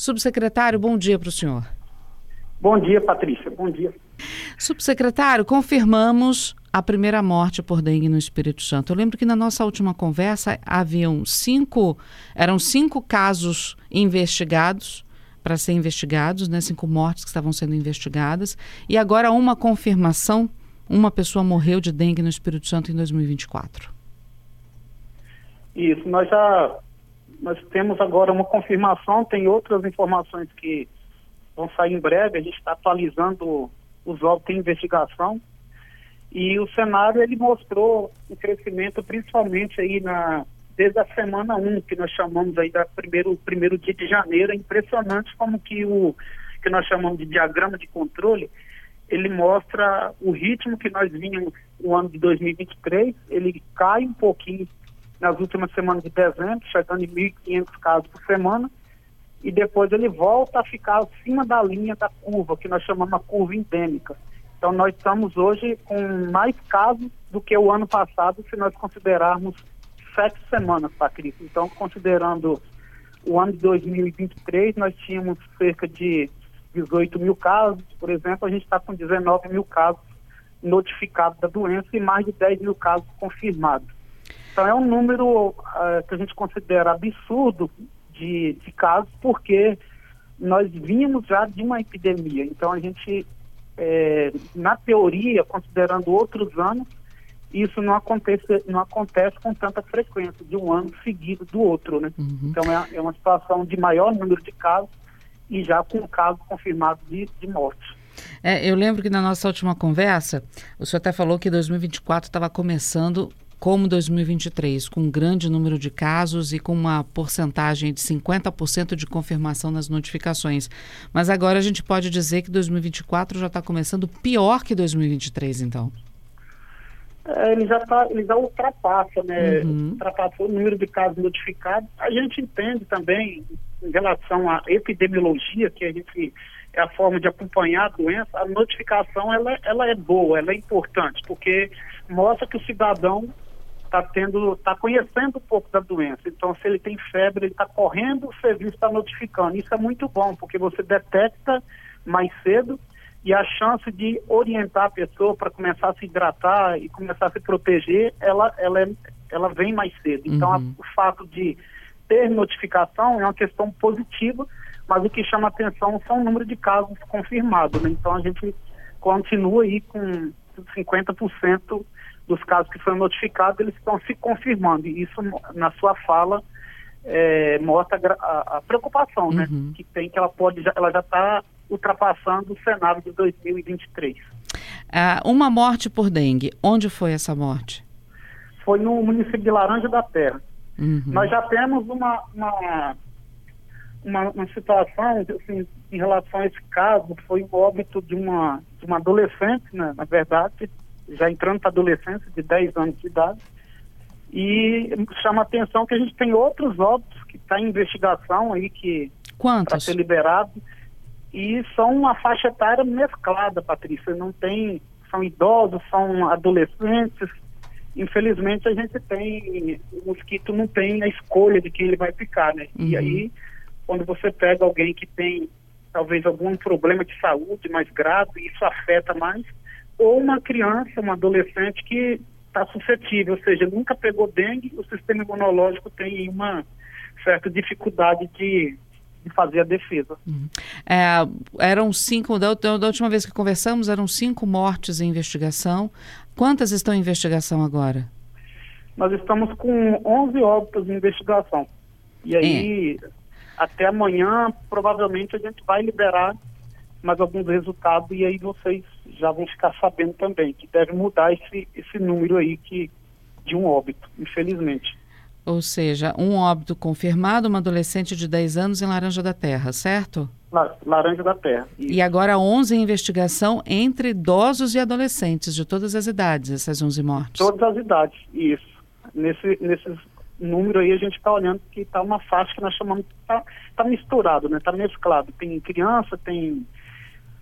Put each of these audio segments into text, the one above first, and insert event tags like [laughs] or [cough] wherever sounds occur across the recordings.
Subsecretário, bom dia para o senhor. Bom dia, Patrícia. Bom dia. Subsecretário, confirmamos a primeira morte por dengue no Espírito Santo. Eu lembro que na nossa última conversa haviam cinco, eram cinco casos investigados para ser investigados, né? Cinco mortes que estavam sendo investigadas e agora uma confirmação, uma pessoa morreu de dengue no Espírito Santo em 2024. Isso, nós já nós temos agora uma confirmação, tem outras informações que vão sair em breve, a gente está atualizando os órgãos de investigação. E o cenário ele mostrou um crescimento principalmente aí na desde a semana 1, que nós chamamos aí da primeiro primeiro dia de janeiro, é impressionante como que o que nós chamamos de diagrama de controle, ele mostra o ritmo que nós vínhamos no ano de 2023, ele cai um pouquinho nas últimas semanas de dezembro, chegando em 1.500 casos por semana, e depois ele volta a ficar acima da linha da curva, que nós chamamos a curva endêmica. Então nós estamos hoje com mais casos do que o ano passado, se nós considerarmos sete semanas, Patrícia. Então, considerando o ano de 2023, nós tínhamos cerca de 18 mil casos, por exemplo, a gente está com 19 mil casos notificados da doença e mais de 10 mil casos confirmados. Então é um número uh, que a gente considera absurdo de, de casos, porque nós vínhamos já de uma epidemia. Então a gente, é, na teoria, considerando outros anos, isso não acontece, não acontece com tanta frequência, de um ano seguido do outro, né? Uhum. Então é, é, uma situação de maior número de casos e já com casos confirmados de, de morte. É, eu lembro que na nossa última conversa, o senhor até falou que 2024 estava começando como 2023, com um grande número de casos e com uma porcentagem de 50% de confirmação nas notificações. Mas agora a gente pode dizer que 2024 já está começando pior que 2023, então. É, ele já tá, ele já ultrapassa, né? Uhum. Ultrapassou o número de casos notificados. A gente entende também, em relação à epidemiologia, que a gente é a forma de acompanhar a doença, a notificação ela, ela é boa, ela é importante, porque mostra que o cidadão está tendo, está conhecendo um pouco da doença. Então, se ele tem febre, ele está correndo, o serviço está notificando. Isso é muito bom, porque você detecta mais cedo e a chance de orientar a pessoa para começar a se hidratar e começar a se proteger, ela, ela, é, ela vem mais cedo. Então, uhum. a, o fato de ter notificação é uma questão positiva, mas o que chama atenção são o número de casos confirmados. Né? Então, a gente continua aí com 50% dos casos que foram notificados, eles estão se confirmando. E isso, na sua fala, é, mostra a, a preocupação né, uhum. que tem, que ela pode, ela já está ultrapassando o cenário de 2023. Ah, uma morte por dengue. Onde foi essa morte? Foi no município de Laranja da Terra. Uhum. Nós já temos uma, uma, uma, uma situação assim, em relação a esse caso, foi o óbito de uma, de uma adolescente, né, na verdade, já entrando para adolescência, de 10 anos de idade. E chama a atenção que a gente tem outros óbitos que está em investigação aí, que para ser liberado. E são uma faixa etária mesclada, Patrícia. Não tem, são idosos, são adolescentes. Infelizmente a gente tem, o mosquito não tem a escolha de quem ele vai picar, né? Uhum. E aí, quando você pega alguém que tem talvez algum problema de saúde mais grave, isso afeta mais, ou uma criança, uma adolescente que está suscetível, ou seja, nunca pegou dengue, o sistema imunológico tem uma certa dificuldade de, de fazer a defesa. Uhum. É, eram cinco, da, da, última vez que conversamos, eram cinco mortes em investigação. Quantas estão em investigação agora? Nós estamos com 11 óbitos em investigação. E aí, é. até amanhã, provavelmente, a gente vai liberar mais alguns resultados e aí vocês já vão ficar sabendo também que deve mudar esse, esse número aí que, de um óbito, infelizmente. Ou seja, um óbito confirmado, uma adolescente de 10 anos em Laranja da Terra, certo? La, Laranja da Terra. Isso. E agora 11 em investigação entre idosos e adolescentes de todas as idades, essas 11 mortes? Todas as idades, isso. Nesse, nesses número aí a gente está olhando que está uma faixa que nós chamamos, está tá misturado, né? Está mesclado. Tem criança, tem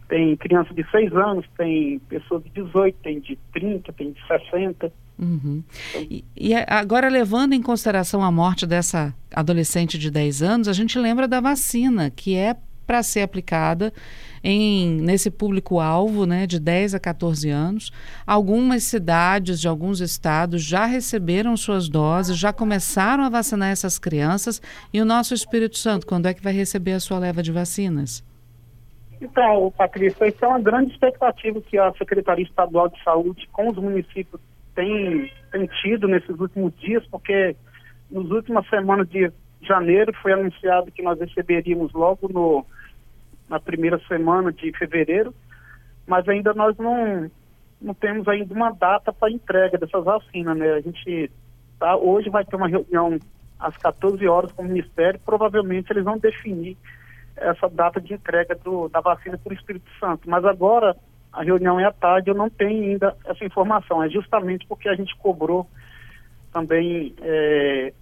tem criança de 6 anos, tem pessoas de 18, tem de 30, tem de 60. Uhum. E, e, agora, levando em consideração a morte dessa adolescente de 10 anos, a gente lembra da vacina, que é para ser aplicada em, nesse público-alvo né, de 10 a 14 anos. Algumas cidades de alguns estados já receberam suas doses, já começaram a vacinar essas crianças. E o nosso Espírito Santo, quando é que vai receber a sua leva de vacinas? Então, Patrícia, isso é uma grande expectativa que a Secretaria Estadual de Saúde com os municípios tem, tem tido nesses últimos dias, porque nas últimas semanas de janeiro foi anunciado que nós receberíamos logo no, na primeira semana de fevereiro, mas ainda nós não, não temos ainda uma data para entrega dessas vacinas, né? A gente tá, hoje vai ter uma reunião às 14 horas com o Ministério, provavelmente eles vão definir essa data de entrega do, da vacina para o Espírito Santo. Mas agora a reunião é à tarde, eu não tenho ainda essa informação. É justamente porque a gente cobrou também é,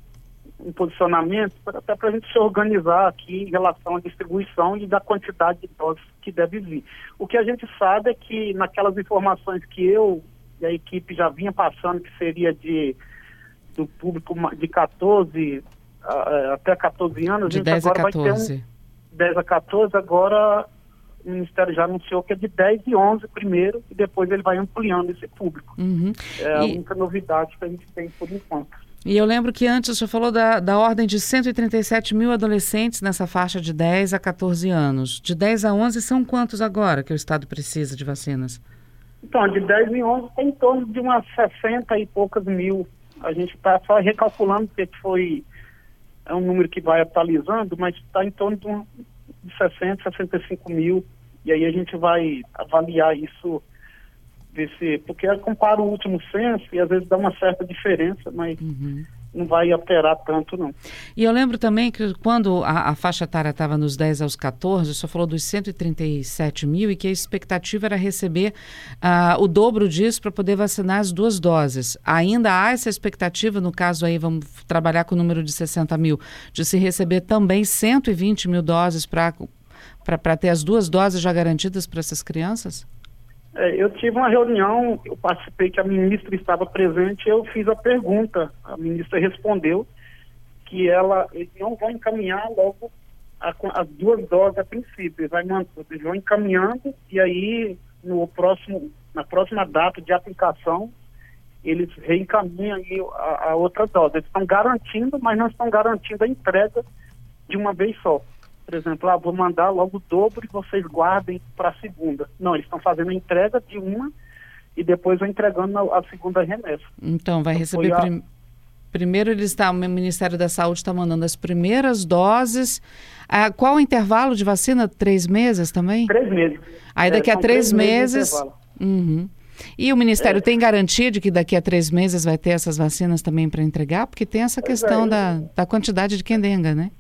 um posicionamento até para a gente se organizar aqui em relação à distribuição e da quantidade de doses que deve vir. O que a gente sabe é que naquelas informações que eu e a equipe já vinha passando, que seria de do público de 14 até 14 anos, de a gente 10 agora a 14. vai ter um 10 a 14, agora o Ministério já anunciou que é de 10 e 11 primeiro, e depois ele vai ampliando esse público. Uhum. É a única novidade que a gente tem por enquanto. E eu lembro que antes o senhor falou da, da ordem de 137 mil adolescentes nessa faixa de 10 a 14 anos. De 10 a 11 são quantos agora que o Estado precisa de vacinas? Então, de 10 em 11 tem em torno de umas 60 e poucas mil. A gente está só recalculando porque foi é um número que vai atualizando, mas está em torno de, um, de 60, 65 mil. E aí a gente vai avaliar isso, ver se. Porque compara o último censo e às vezes dá uma certa diferença, mas. Uhum não vai alterar tanto, não. E eu lembro também que quando a, a faixa etária estava nos 10 aos 14, só falou dos 137 mil e que a expectativa era receber uh, o dobro disso para poder vacinar as duas doses. Ainda há essa expectativa, no caso aí, vamos trabalhar com o número de 60 mil, de se receber também 120 mil doses para ter as duas doses já garantidas para essas crianças? É, eu tive uma reunião, eu participei que a ministra estava presente, eu fiz a pergunta, a ministra respondeu que ela não vão encaminhar logo as duas doses a princípio, vai, eles vão encaminhando e aí no próximo, na próxima data de aplicação eles reencaminham a, a outra dose. Eles estão garantindo, mas não estão garantindo a entrega de uma vez só por exemplo, ah, vou mandar logo o dobro e vocês guardem para a segunda. Não, eles estão fazendo a entrega de uma e depois vão entregando a, a segunda remessa. Então, vai então, receber. A... Prim... Primeiro, eles está, o Ministério da Saúde está mandando as primeiras doses. Ah, qual o intervalo de vacina? Três meses também? Três meses. Aí daqui é, a três, três meses. meses uhum. E o Ministério é. tem garantia de que daqui a três meses vai ter essas vacinas também para entregar? Porque tem essa questão é, da, da quantidade de quendenga, né?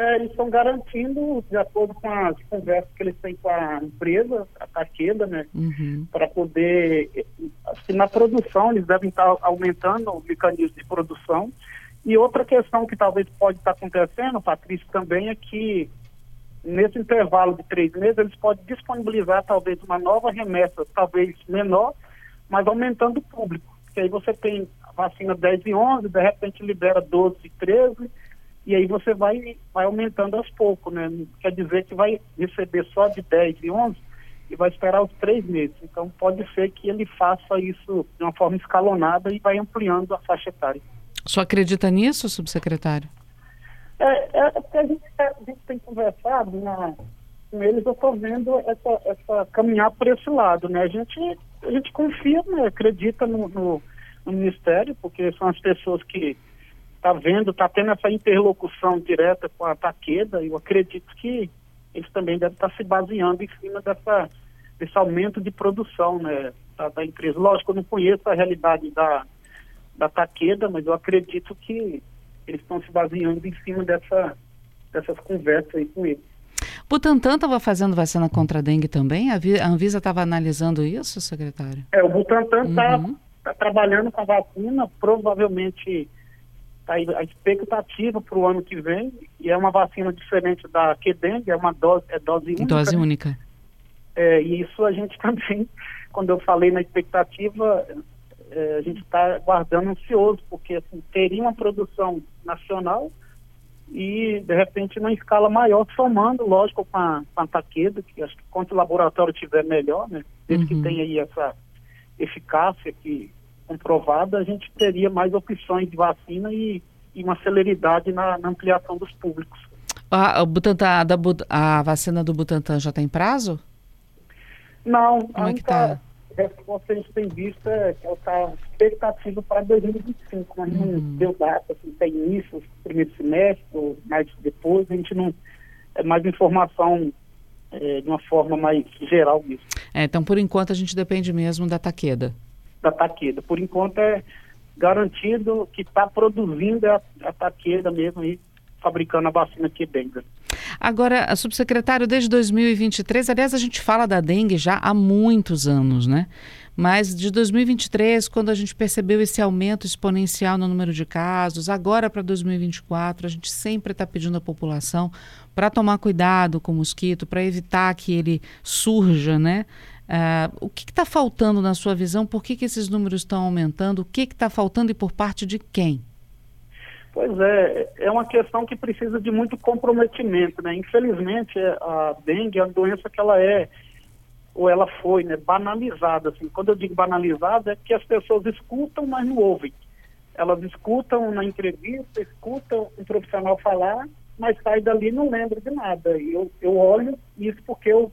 É, eles estão garantindo, de acordo com as conversas que eles têm com a empresa, a Taqueda, né, uhum. para poder, assim, na produção, eles devem estar aumentando o mecanismo de produção. E outra questão que talvez pode estar acontecendo, Patrícia, também é que nesse intervalo de três meses, eles podem disponibilizar talvez uma nova remessa, talvez menor, mas aumentando o público. Porque aí você tem a vacina 10 e 11, de repente libera 12 e 13, e aí você vai, vai aumentando aos poucos, né? Quer dizer que vai receber só de 10 e 11 e vai esperar os três meses. Então pode ser que ele faça isso de uma forma escalonada e vai ampliando a faixa etária. Só acredita nisso, subsecretário? É, é porque a gente, a gente tem conversado na, com eles, eu estou vendo essa, essa caminhar por esse lado, né? A gente, a gente confia, né? acredita no, no, no Ministério, porque são as pessoas que está vendo, está tendo essa interlocução direta com a Taqueda, eu acredito que eles também devem estar tá se baseando em cima dessa, desse aumento de produção né, da, da empresa. Lógico, eu não conheço a realidade da, da Taqueda, mas eu acredito que eles estão se baseando em cima dessa, dessas conversas aí com eles. Butantan estava fazendo vacina contra a dengue também? A, Anvisa estava analisando isso, secretário? É, o Butantan está uhum. tá trabalhando com a vacina, provavelmente a expectativa para o ano que vem, e é uma vacina diferente da Quedengue, é uma dose, é dose única. Dose única. É, e isso a gente [laughs] também, quando eu falei na expectativa, é, a gente está guardando ansioso, porque assim, teria uma produção nacional e, de repente, numa escala maior, somando, lógico, com a, com a Taqueda, que acho que quanto o laboratório tiver melhor, né, desde uhum. que tenha aí essa eficácia que, comprovada, a gente teria mais opções de vacina e, e uma celeridade na, na, ampliação dos públicos. A, o Butantan, da, a vacina do Butantan já tem prazo? Não, Como é que tá? resposta que a gente tem visto é que ela está expectativa para 2025, mas uhum. não deu data, assim, tem início, primeiro semestre, mais depois, a gente não. É mais informação é, de uma forma mais geral mesmo. É, então, por enquanto, a gente depende mesmo da Taqueda. Da Taqueda. Por enquanto, é garantido que está produzindo a, a Taqueda mesmo aí, fabricando a vacina que dengue. Agora, subsecretário, desde 2023, aliás, a gente fala da dengue já há muitos anos, né? Mas de 2023, quando a gente percebeu esse aumento exponencial no número de casos, agora para 2024, a gente sempre está pedindo à população para tomar cuidado com o mosquito, para evitar que ele surja, né? Uh, o que está faltando na sua visão? Por que, que esses números estão aumentando? O que está faltando e por parte de quem? Pois é, é uma questão que precisa de muito comprometimento, né? Infelizmente, a dengue é uma doença que ela é, ou ela foi, né, banalizada, assim. Quando eu digo banalizada, é que as pessoas escutam, mas não ouvem. Elas escutam na entrevista, escutam um profissional falar, mas sai dali e não lembra de nada. E eu, eu olho isso porque eu,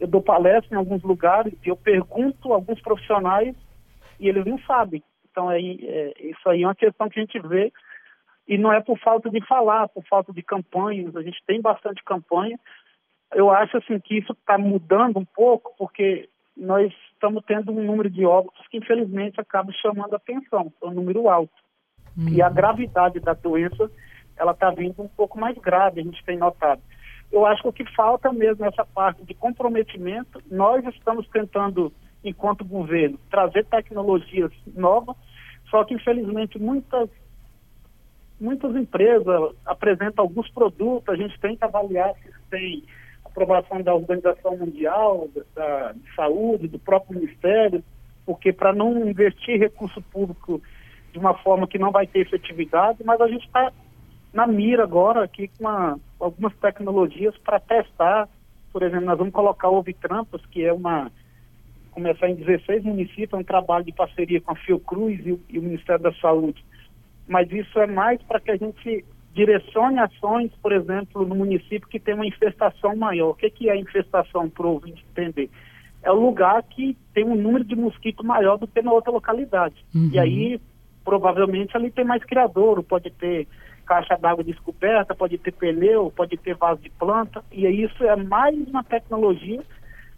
eu dou palestra em alguns lugares e eu pergunto a alguns profissionais e eles não sabem. Então, aí, é, isso aí é uma questão que a gente vê e não é por falta de falar, por falta de campanhas. A gente tem bastante campanha. Eu acho assim que isso está mudando um pouco, porque nós estamos tendo um número de óbitos que infelizmente acaba chamando a atenção, é um número alto. Uhum. E a gravidade da doença, ela está vindo um pouco mais grave, a gente tem notado. Eu acho que o que falta mesmo é essa parte de comprometimento. Nós estamos tentando, enquanto governo, trazer tecnologias novas, só que infelizmente muitas muitas empresas apresentam alguns produtos, a gente tem que avaliar se tem aprovação da Organização Mundial da, de Saúde, do próprio Ministério, porque para não investir recurso público de uma forma que não vai ter efetividade, mas a gente está na mira agora aqui com uma, algumas tecnologias para testar. Por exemplo, nós vamos colocar o Ovitrampas, que é uma começar em 16 municípios, é um trabalho de parceria com a Fiocruz e o, e o Ministério da Saúde mas isso é mais para que a gente direcione ações, por exemplo, no município que tem uma infestação maior. O que, que é infestação para o ouvinte entender? É o lugar que tem um número de mosquito maior do que na outra localidade. Uhum. E aí, provavelmente, ali tem mais criadouro, pode ter caixa d'água descoberta, pode ter pneu, pode ter vaso de planta, e isso é mais uma tecnologia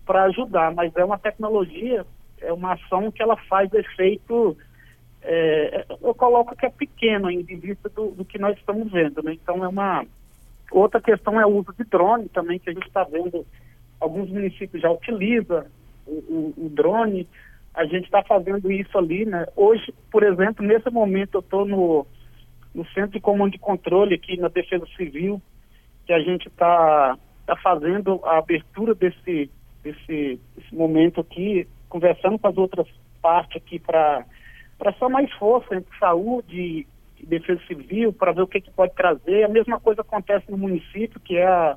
para ajudar, mas é uma tecnologia, é uma ação que ela faz efeito é, eu coloco que é pequeno em vista do, do, que nós estamos vendo. Né? Então é uma. Outra questão é o uso de drone também, que a gente está vendo. Alguns municípios já utilizam o, o, o drone. A gente está fazendo isso ali, né? Hoje, por exemplo, nesse momento eu estou no, no Centro de Comando de Controle aqui na Defesa Civil, que a gente está tá fazendo a abertura desse, desse, desse momento aqui, conversando com as outras partes aqui para só mais força entre saúde e defesa civil, para ver o que, que pode trazer. A mesma coisa acontece no município, que é a,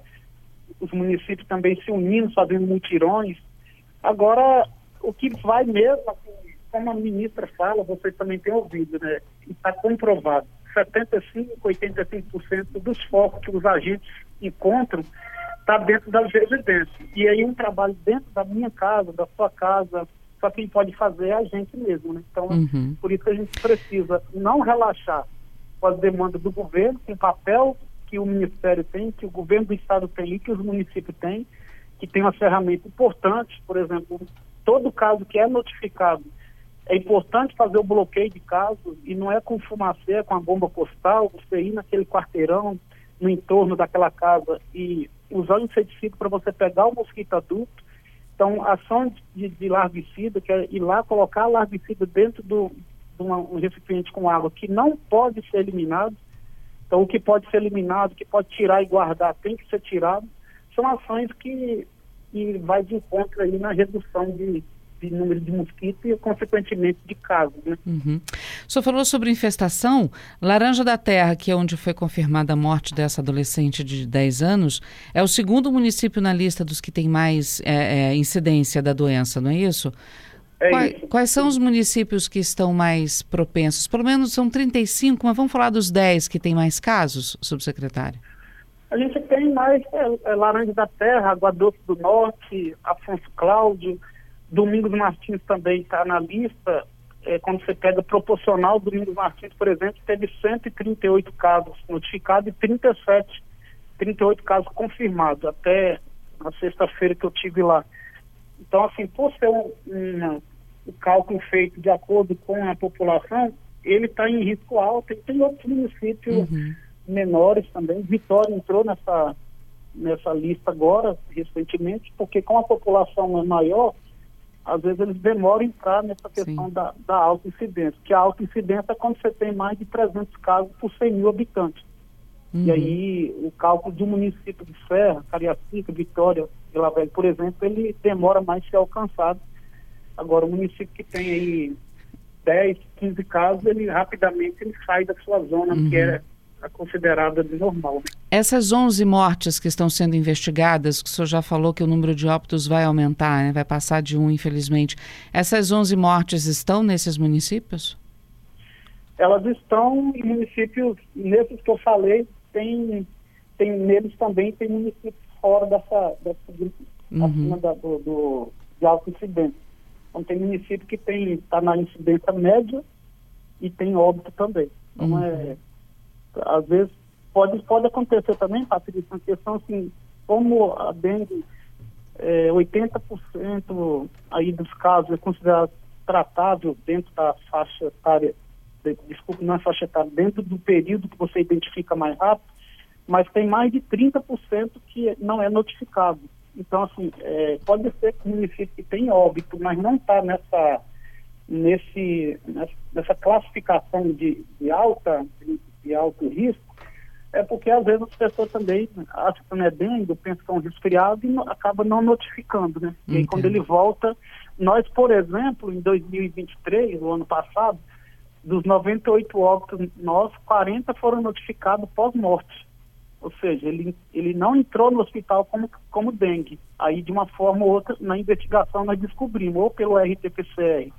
os municípios também se unindo, fazendo mutirões. Agora, o que vai mesmo, assim, como a ministra fala, vocês também têm ouvido, né? Está comprovado. 75%, 85% dos focos que os agentes encontram está dentro das residências. E aí um trabalho dentro da minha casa, da sua casa, só quem pode fazer é a gente mesmo. Né? Então, uhum. por isso que a gente precisa não relaxar com as demandas do governo, com o papel que o Ministério tem, que o governo do Estado tem e que os municípios têm, que tem uma ferramenta importante, por exemplo, todo caso que é notificado, é importante fazer o bloqueio de casos e não é com fumacê, é com a bomba postal, você ir naquele quarteirão, no entorno daquela casa e usar o inseticida para você pegar o mosquito adulto então, a ação de, de larvicida, que é ir lá colocar larvicida dentro do, de uma, um recipiente com água que não pode ser eliminado. Então, o que pode ser eliminado, o que pode tirar e guardar, tem que ser tirado. São ações que, que vai de encontro aí na redução de, de número de mosquitos e, consequentemente, de casos. Né? Uhum. O senhor falou sobre infestação. Laranja da Terra, que é onde foi confirmada a morte dessa adolescente de 10 anos, é o segundo município na lista dos que tem mais é, é, incidência da doença, não é isso? É quais, quais são os municípios que estão mais propensos? Pelo menos são 35, mas vamos falar dos 10 que tem mais casos, subsecretário? A gente tem mais é, é Laranja da Terra, Água Doce do Norte, Afonso Cláudio, Domingos Martins também está na lista. É, quando você pega proporcional, Domingos Martins, por exemplo, teve 138 casos notificados e 37, 38 casos confirmados, até na sexta-feira que eu tive lá. Então, assim, por ser um, um, um cálculo feito de acordo com a população, ele está em risco alto e tem outros municípios uhum. menores também. Vitória entrou nessa, nessa lista agora, recentemente, porque com a população é maior, às vezes eles demoram a entrar nessa questão da, da alta incidência, que a alta incidência é quando você tem mais de 300 casos por 100 mil habitantes. Uhum. E aí o cálculo um município de Serra, Cariacica, Vitória, Vila Velha, por exemplo, ele demora mais a ser alcançado. Agora, o município que tem aí 10, 15 casos, ele rapidamente ele sai da sua zona, uhum. que é considerada de normal. Né? Essas 11 mortes que estão sendo investigadas, que o senhor já falou que o número de óbitos vai aumentar, né? vai passar de um, infelizmente. Essas 11 mortes estão nesses municípios? Elas estão em municípios, nesses que eu falei, tem, tem neles também tem municípios fora dessa, dessa uhum. acima da, do, do, de alta incidência. Então tem município que tem está na incidência média e tem óbito também. Então uhum. é às vezes pode, pode acontecer também, Patrícia, uma questão assim, como a dengue, é, 80% aí dos casos é considerado tratável dentro da faixa etária, de, desculpa, não é faixa etária, dentro do período que você identifica mais rápido, mas tem mais de 30% que não é notificado. Então, assim, é, pode ser que o município tem óbito, mas não está nessa, nesse, nessa classificação de, de alta, de alto risco, é porque às vezes as pessoas também acham que não é dengue, pensam que é um resfriado e acaba não notificando, né? E aí quando ele volta, nós, por exemplo, em 2023, o ano passado, dos 98 óbitos nossos, 40 foram notificados pós-morte. Ou seja, ele, ele não entrou no hospital como, como dengue. Aí, de uma forma ou outra, na investigação nós descobrimos, ou pelo RT-PCR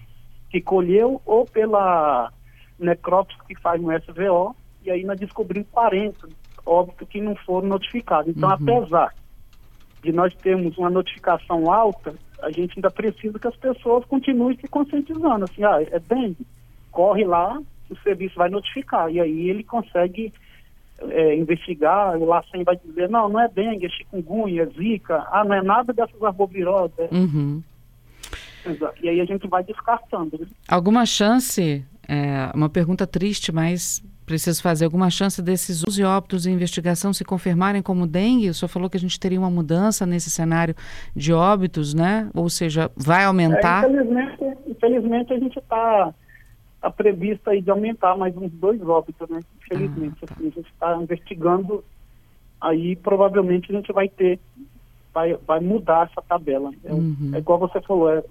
que colheu, ou pela necrópsia que faz no SVO, e aí nós descobrimos 40 óbitos que não foram notificados. Então, uhum. apesar de nós termos uma notificação alta, a gente ainda precisa que as pessoas continuem se conscientizando. Assim, ah, é dengue, corre lá, o serviço vai notificar. E aí ele consegue é, investigar, o LACEN vai dizer, não, não é dengue, é chikungunya, é zika, ah, não é nada dessas arboviroses. Uhum. E aí a gente vai descartando. Né? Alguma chance, é, uma pergunta triste, mas preciso fazer alguma chance desses 11 óbitos em investigação se confirmarem como dengue? O senhor falou que a gente teria uma mudança nesse cenário de óbitos, né? Ou seja, vai aumentar? É, infelizmente, infelizmente a gente está tá previsto aí de aumentar mais uns dois óbitos, né? Infelizmente, ah, tá. assim, a gente está investigando, aí provavelmente a gente vai ter, vai, vai mudar essa tabela. É, uhum. é igual você falou, é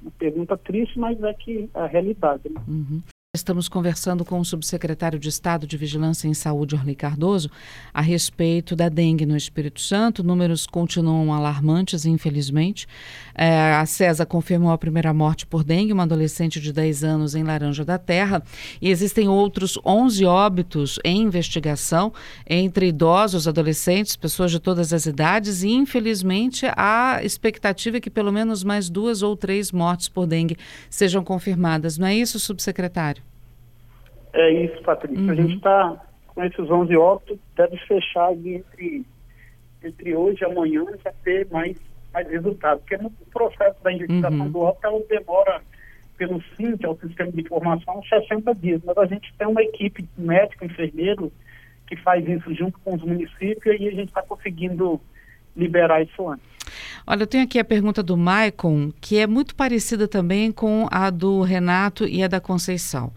uma pergunta triste, mas é que é a realidade. Né? Uhum. Estamos conversando com o subsecretário de Estado de Vigilância em Saúde, Orly Cardoso, a respeito da dengue no Espírito Santo. Números continuam alarmantes, infelizmente. É, a CESA confirmou a primeira morte por dengue, uma adolescente de 10 anos em Laranja da Terra. E existem outros 11 óbitos em investigação entre idosos, adolescentes, pessoas de todas as idades. E, infelizmente, a expectativa é que pelo menos mais duas ou três mortes por dengue sejam confirmadas. Não é isso, subsecretário? É isso, Patrícia. Uhum. A gente está com esses 11 óbitos, deve fechar entre, entre hoje e amanhã já ter mais, mais resultados. Porque no processo da investigação uhum. do óbito, ela demora pelo SINT, o Sistema de Informação, 60 dias. Mas a gente tem uma equipe médico, enfermeiro, que faz isso junto com os municípios e a gente está conseguindo liberar isso antes. Olha, eu tenho aqui a pergunta do Maicon, que é muito parecida também com a do Renato e a da Conceição.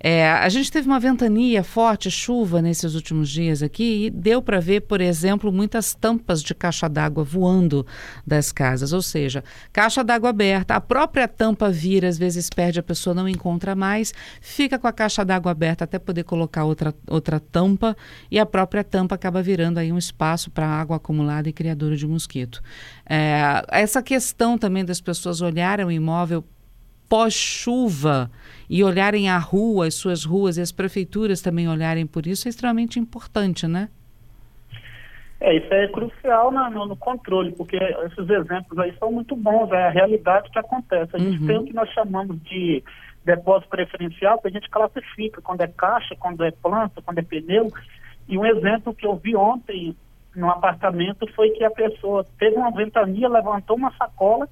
É, a gente teve uma ventania forte, chuva nesses últimos dias aqui, e deu para ver, por exemplo, muitas tampas de caixa d'água voando das casas. Ou seja, caixa d'água aberta, a própria tampa vira, às vezes perde, a pessoa não encontra mais, fica com a caixa d'água aberta até poder colocar outra, outra tampa, e a própria tampa acaba virando aí um espaço para água acumulada e criadora de mosquito. É, essa questão também das pessoas olharem o imóvel pós-chuva e olharem a rua, as suas ruas e as prefeituras também olharem por isso é extremamente importante, né? É, isso é crucial na, no, no, controle, porque esses exemplos aí são muito bons, é a realidade que acontece. A gente uhum. tem o que nós chamamos de depósito preferencial, que a gente classifica quando é caixa, quando é planta, quando é pneu. E um exemplo que eu vi ontem no apartamento foi que a pessoa teve uma ventania, levantou uma sacola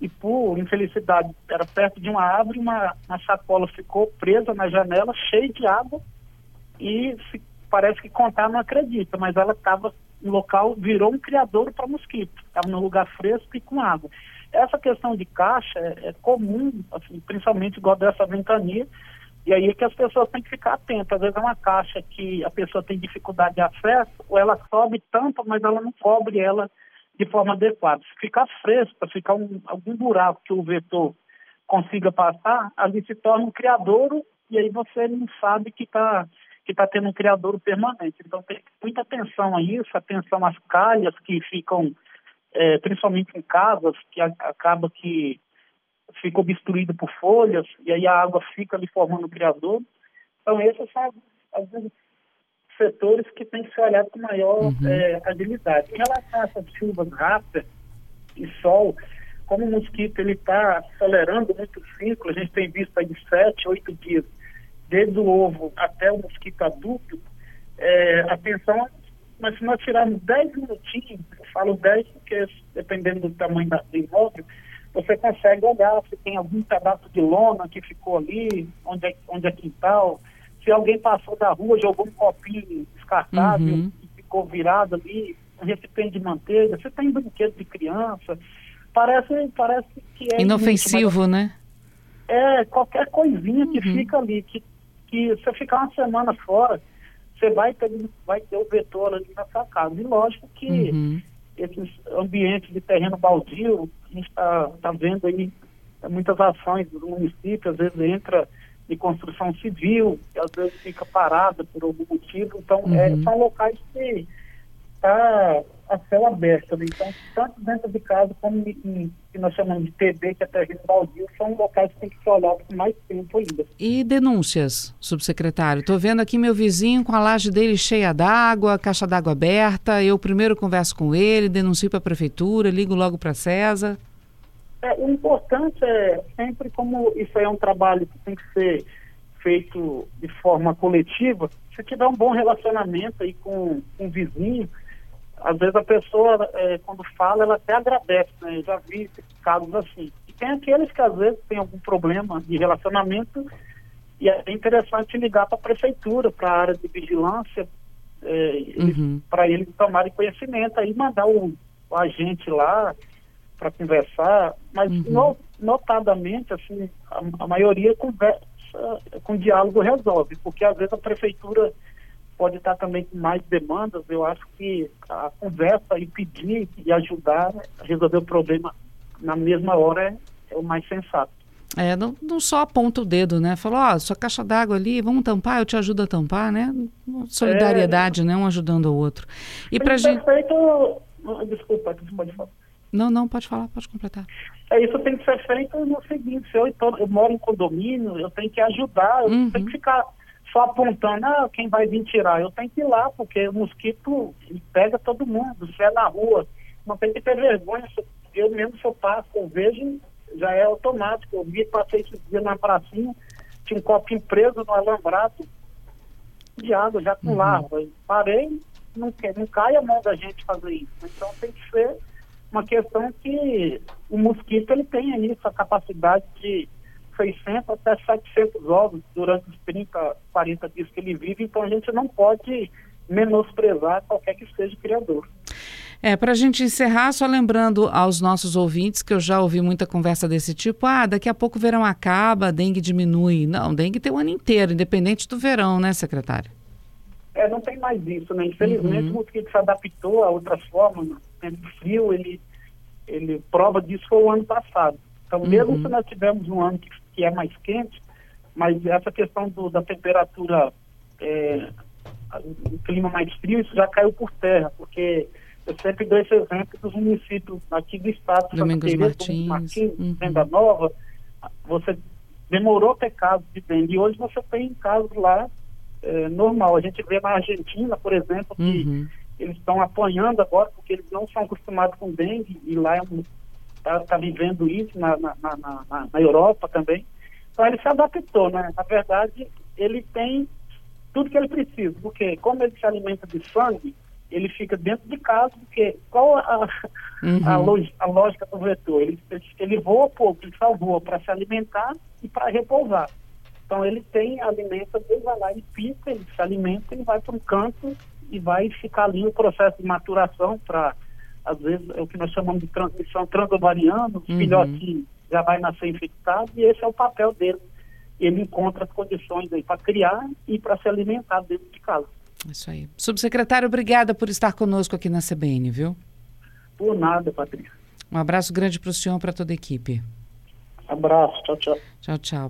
e por infelicidade era perto de uma árvore, uma, uma sacola ficou presa na janela, cheia de água e se, parece que contar não acredita, mas ela estava no local, virou um criador para mosquito, estava no lugar fresco e com água. Essa questão de caixa é, é comum, assim, principalmente igual dessa ventania, e aí é que as pessoas têm que ficar atentas. Às vezes é uma caixa que a pessoa tem dificuldade de acesso, ou ela sobe tampa, mas ela não cobre ela de forma adequada. Se ficar fresca, ficar um, algum buraco que o vetor consiga passar, ali se torna um criadouro e aí você não sabe que está que tá tendo um criadouro permanente. Então tem muita atenção a isso, atenção às calhas que ficam, é, principalmente em casas, que a, acaba que fica obstruído por folhas, e aí a água fica ali formando o criador. Então, esses são alguns setores que tem que ser olhado com maior uhum. é, agilidade. Em relação a essas chuvas rápidas e sol, como o mosquito ele está acelerando muito o ciclo, a gente tem visto aí de 7, 8 dias, desde o ovo até o mosquito adulto, é, atenção, mas se nós tirarmos 10 minutinhos, eu falo 10 porque dependendo do tamanho da, do imóvel, você consegue olhar se tem algum pedaço de lona que ficou ali, onde é, onde é quintal, se alguém passou da rua, jogou um copinho descartável uhum. e ficou virado ali, um recipiente de manteiga, você tem brinquedo de criança, parece, parece que é... Inofensivo, muito, né? É, qualquer coisinha que uhum. fica ali, que, que você ficar uma semana fora, você vai ter, vai ter o vetor ali na sua casa. E lógico que uhum. Esses ambientes de terreno baldio, a gente está tá vendo aí muitas ações do município, às vezes entra de construção civil, que às vezes fica parada por algum motivo. Então, é, uhum. é, são locais que está a céu aberto. Né? Então, tanto dentro de casa como em, que nós chamamos de TB, que é terreno baldio, são locais que tem que ser olhados com mais tempo ainda. E denúncias, subsecretário? Estou vendo aqui meu vizinho com a laje dele cheia d'água, caixa d'água aberta. Eu primeiro converso com ele, denuncio para a prefeitura, ligo logo para a CESA. É, o importante é sempre como isso aí é um trabalho que tem que ser feito de forma coletiva, se tiver um bom relacionamento aí com, com o vizinho, às vezes a pessoa, é, quando fala, ela até agradece, né? Eu já vi casos assim. E tem aqueles que às vezes têm algum problema de relacionamento e é interessante ligar para a prefeitura, para a área de vigilância, é, uhum. para eles tomarem conhecimento aí mandar o, o agente lá para conversar, mas uhum. no, notadamente, assim, a, a, maioria conversa, com diálogo resolve, porque às vezes a prefeitura pode estar também com mais demandas, eu acho que a conversa e pedir e ajudar a resolver o problema na mesma hora é, é o mais sensato. É, não, não, só aponta o dedo, né? Falou, ó, oh, sua caixa d'água ali, vamos tampar, eu te ajudo a tampar, né? Solidariedade, é, né? Um ajudando o outro. E pra gente... Feito... Desculpa, pode falar. Não, não, pode falar, pode completar. É, isso tem que ser feito no seguinte, se eu, eu moro em condomínio, eu tenho que ajudar, eu uhum. tenho que ficar só apontando, ah, quem vai vir tirar, eu tenho que ir lá, porque o mosquito pega todo mundo, se é na rua, não tem que ter vergonha, eu mesmo se eu passo, eu vejo, já é automático, eu vi, passei esse dia na pracinha, tinha um copinho preso no alambrado de água, já com uhum. larva, parei, não, não cai a mão da gente fazer isso, então tem que ser uma questão que o mosquito ele tem aí essa capacidade de 600 até 700 ovos durante os 30, 40 dias que ele vive, então a gente não pode menosprezar qualquer que seja o criador. É, para a gente encerrar, só lembrando aos nossos ouvintes que eu já ouvi muita conversa desse tipo, ah, daqui a pouco o verão acaba, a dengue diminui. Não, dengue tem o ano inteiro, independente do verão, né, secretário? É, não tem mais isso, né? Infelizmente uhum. o mosquito se adaptou a outras formas, no tempo frio, ele, ele, prova disso foi o ano passado. Então, mesmo uhum. se nós tivermos um ano que, que é mais quente, mas essa questão do, da temperatura, é, o clima mais frio, isso já caiu por terra, porque eu sempre dou esse exemplo dos municípios aqui do estado, Domingos Santa Martins, Martins uhum. Venda Nova, você demorou ter casos de dengue, e hoje você tem casos lá é, normal. A gente vê na Argentina, por exemplo, que uhum. eles estão apanhando agora, porque eles não são acostumados com dengue, e lá está tá vivendo isso na, na, na, na, Europa também. Então ele se adaptou, né? Na verdade, ele tem tudo que ele precisa, porque como ele se alimenta de sangue, ele fica dentro de casa, porque qual a, uhum. a, a, lógica do vetor? Ele, ele voa pouco, ele só voa para se alimentar e para repousar. Então ele tem alimento, ele vai lá e pica, ele se alimenta e vai para um canto e vai ficar ali no processo de maturação para, às vezes, é o que nós chamamos de transmissão transovariana, o uhum. filhote já vai nascer infectado e esse é o papel dele. Ele encontra as condições aí para criar e para se alimentar dentro de casa. Isso aí. Subsecretário, obrigada por estar conosco aqui na CBN, viu? Por nada, Patrícia. Um abraço grande para o senhor e para toda a equipe. Abraço, tchau, tchau. Tchau, tchau.